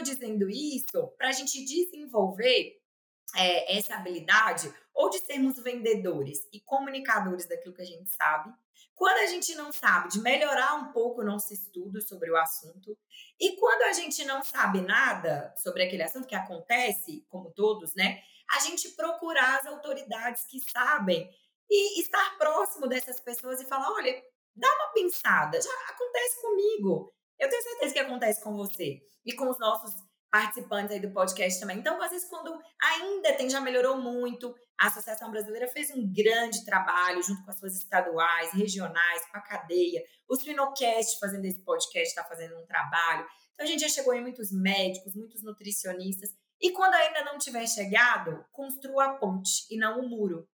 estou dizendo isso para a gente desenvolver é, essa habilidade ou de sermos vendedores e comunicadores daquilo que a gente sabe. Quando a gente não sabe, de melhorar um pouco o nosso estudo sobre o assunto. E quando a gente não sabe nada sobre aquele assunto, que acontece, como todos, né? A gente procurar as autoridades que sabem e estar próximo dessas pessoas e falar: olha, dá uma pensada, já acontece comigo. Eu tenho certeza que acontece com você e com os nossos participantes aí do podcast também. Então, às vezes, quando ainda tem, já melhorou muito, a Associação Brasileira fez um grande trabalho junto com as suas estaduais, regionais, com a cadeia. O Spinocast, fazendo esse podcast, está fazendo um trabalho. Então, a gente já chegou em muitos médicos, muitos nutricionistas. E quando ainda não tiver chegado, construa a ponte e não o muro.